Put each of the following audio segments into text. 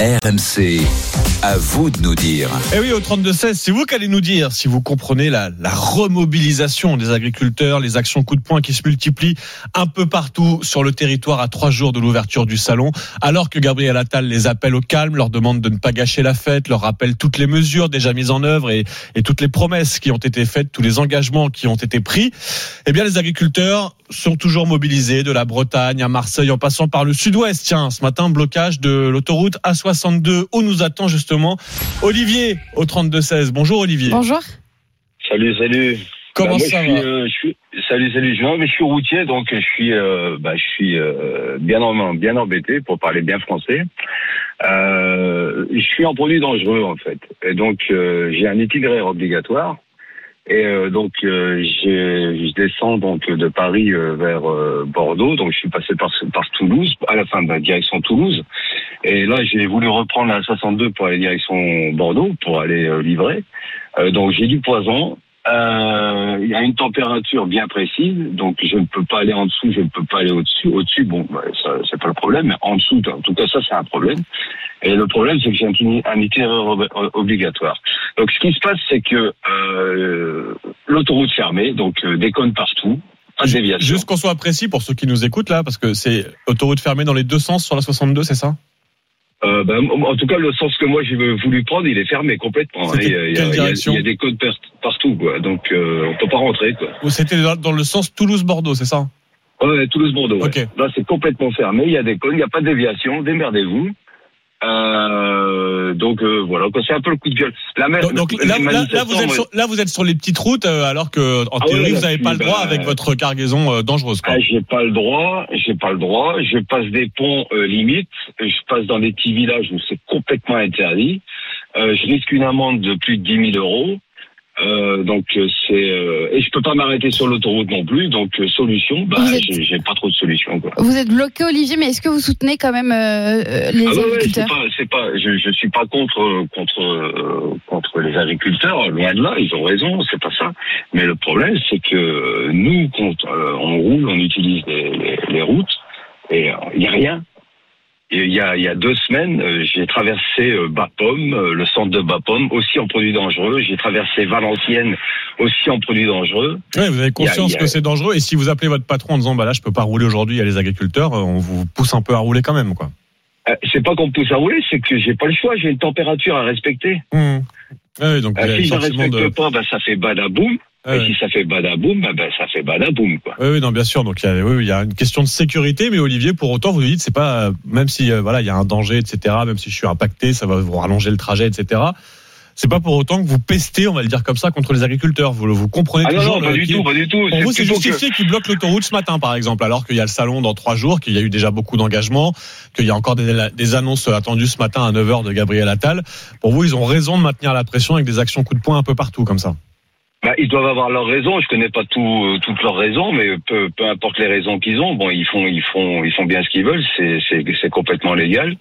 RMC. À vous de nous dire. Eh oui, au 32-16, c'est vous qui allez nous dire si vous comprenez la, la, remobilisation des agriculteurs, les actions coup de poing qui se multiplient un peu partout sur le territoire à trois jours de l'ouverture du salon, alors que Gabriel Attal les appelle au calme, leur demande de ne pas gâcher la fête, leur rappelle toutes les mesures déjà mises en œuvre et, et toutes les promesses qui ont été faites, tous les engagements qui ont été pris. Eh bien, les agriculteurs sont toujours mobilisés de la Bretagne à Marseille en passant par le sud-ouest. Tiens, ce matin, blocage de l'autoroute A62 où nous attend justement Olivier au 32-16. Bonjour Olivier. Bonjour. Salut, salut. Comment Bah, moi, ça je suis, va euh, je suis- Salut, salut. Non, mais je suis routier, donc je suis, euh, bah, je suis euh, bien, en- bien embêté pour parler bien français. Euh, je suis en produit dangereux en fait, et donc euh, j'ai un itinéraire obligatoire. Et euh, donc euh, je descends donc de Paris euh, vers euh, Bordeaux, donc je suis passé par, par Toulouse, à la fin de la direction Toulouse. Et là j'ai voulu reprendre la 62 pour aller direction Bordeaux pour aller euh, livrer. Euh, donc j'ai du poison. Euh, Il y a une température bien précise, donc je ne peux pas aller en dessous, je ne peux pas aller au-dessus. Au-dessus, bon, bah, ça c'est pas le problème, mais en dessous, en tout cas, ça c'est un problème. Et le problème, c'est que j'ai un, un itinéraire ob- obligatoire. Donc ce qui se passe, c'est que euh, l'autoroute fermée, donc euh, déconne partout, pas de déviation. Juste qu'on soit précis pour ceux qui nous écoutent là, parce que c'est autoroute fermée dans les deux sens sur la 62, c'est ça? Euh, ben, en tout cas, le sens que moi j'ai voulu prendre, il est fermé complètement. hein. Il y a- il y a- quelle il y a- direction Il y a des codes partout, quoi. Donc euh, on peut pas rentrer, c'était dans, le sens Toulouse-Bordeaux, c'est ça Ouais, Toulouse-Bordeaux. ouais. Ok. Là, c'est complètement fermé. Il y a des cônes, il n'y a pas de déviation. Démerdez-vous. Euh, donc euh, voilà, c'est un peu le coup de gueule. La Donc, là, là- là, vous êtes sur, là, vous êtes sur les petites routes, euh, alors que en Ah théorie, vous n'avez pas le droit bah, avec votre cargaison euh, dangereuse. Quoi. Ah, j'ai pas le droit, j'ai pas le droit. Je passe des ponts euh, limites, je passe dans des petits villages où c'est complètement interdit. Euh, je risque une amende de plus de 10 000 euros. Euh, donc c'est euh, et je peux pas m'arrêter sur l'autoroute non plus. Donc euh, solution, bah êtes- j'ai pas trop de solution quoi. Vous êtes bloqué, Olivier, mais est-ce que vous soutenez quand même euh, euh, les Ah ouais, c'est agriculteurs? pas, c'est pas, je, je suis pas contre contre euh, contre les agriculteurs, loin de là, ils ont raison, c'est pas ça. Mais le problème, c'est que nous, quand euh, on roule, on utilise les, les, les routes et il y a rien. Il y a, il y a deux semaines, euh, j'ai traversé euh, Bapaume, euh, le centre de Bapaume, aussi en produits dangereux. J'ai traversé Valenciennes, aussi en produits dangereux. Ouais, vous avez conscience a- que c'est dangereux. Et si vous appelez votre patron en disant bah là, je peux pas rouler aujourd'hui, il y a les agriculteurs, on vous pousse un peu à rouler quand même, quoi. Euh, c'est pas qu'on me pousse à rouler, c'est que j'ai pas le choix. J'ai une température à respecter. Mmh. Donc Euh, avez si je ne respecte de. pas, ben, ça fait badaboum. Ouais, Et si ça fait badaboum, ben, ben, ça fait badaboum, quoi. Oui, oui, non, bien sûr. Donc il y, a, oui, il y a une question de sécurité, mais Olivier, pour autant, vous nous dites, c'est pas euh, même si euh, voilà, il y a un danger, etc. Même si je suis impacté, ça va vous rallonger le trajet, etc. C'est pas pour autant que vous pestez, on va le dire comme ça, contre les agriculteurs. Vous, vous comprenez Ah non, toujours non, pas le- du qui- tout, pas du tout. Pour vous, c'est plutôt que- justifié qu'ils bloquent l'autoroute ce matin, par exemple, alors qu'il y a le salon dans trois jours, qu'il y a eu déjà beaucoup d'engagements, qu'il y a encore des, des annonces attendues ce matin à 9h de Gabriel Attal. Pour vous, ils ont raison de maintenir la pression avec des actions coup de poing un peu partout, comme ça. Bah, ils doivent avoir leurs raisons. Je connais pas tout, euh, toutes leurs raisons, mais peu, peu importe les raisons qu'ils ont, bon, ils font, ils font, ils font bien ce qu'ils veulent. C'est, c'est, c'est complètement légal.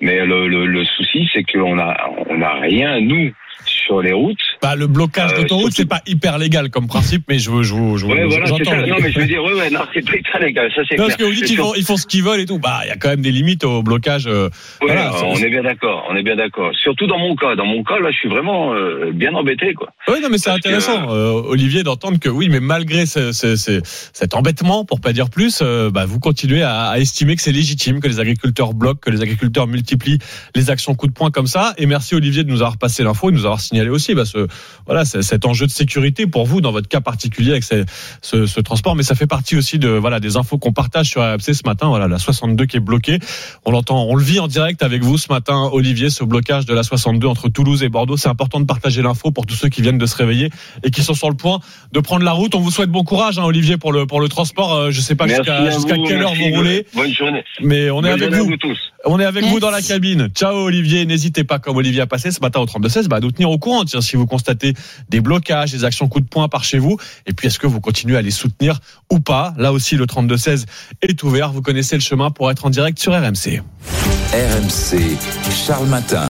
Mais le, le, le souci, c'est qu'on a, on a rien nous sur les routes. Bah, le blocage Euh, d'autoroute, c'est pas hyper légal comme principe, mais je, je, je, je Ouais, voilà, ça. Non, mais je veux dire, ouais, ouais, non, c'est pas légal. Ça, c'est clair. parce que vous dites qu'ils font, ils font ce qu'ils veulent et tout. Bah, il y a quand même des limites au blocage. euh, Ouais, voilà, on est bien d'accord, on est bien d'accord. Surtout dans mon cas. Dans mon cas, là, je suis vraiment euh, bien embêté, quoi. Oui, non, mais c'est que- intéressant, euh, Olivier, d'entendre que oui, mais malgré ce, ce- ce- cet embêtement, pour pas dire plus, euh, bah, vous continuez à, à estimer que c'est légitime que les agriculteurs bloquent, que les agriculteurs multiplient les actions coup de poing comme ça. Et merci Olivier de nous avoir passé l'info et de nous avoir signalé aussi bah, ce, voilà, cet enjeu de sécurité pour vous dans votre cas particulier avec ces- ce, ce transport. Mais ça fait partie aussi de voilà des infos qu'on partage sur RMC ce matin. Voilà, la 62 qui est bloquée. On l'entend, on le vit en direct avec vous ce matin, Olivier, ce blocage de la 62 entre Toulouse et Bordeaux. C'est important de partager l'info pour tous ceux qui viennent viennent de se réveiller et qui sont sur le point de prendre la route. On vous souhaite bon courage, hein, Olivier, pour le, pour le transport. Euh, je sais pas jusqu'à quelle heure vous roulez, Bonne journée. mais on est Bonne avec vous. vous tous. On est avec vous dans la cabine. Ciao Olivier, n'hésitez pas comme Olivier a passé ce matin au 32-16 bah, à nous tenir au courant tiens, si vous constatez des blocages, des actions coup de poing par chez vous. Et puis est-ce que vous continuez à les soutenir ou pas? Là aussi le 32-16 est ouvert. Vous connaissez le chemin pour être en direct sur RMC. RMC, Charles Matin.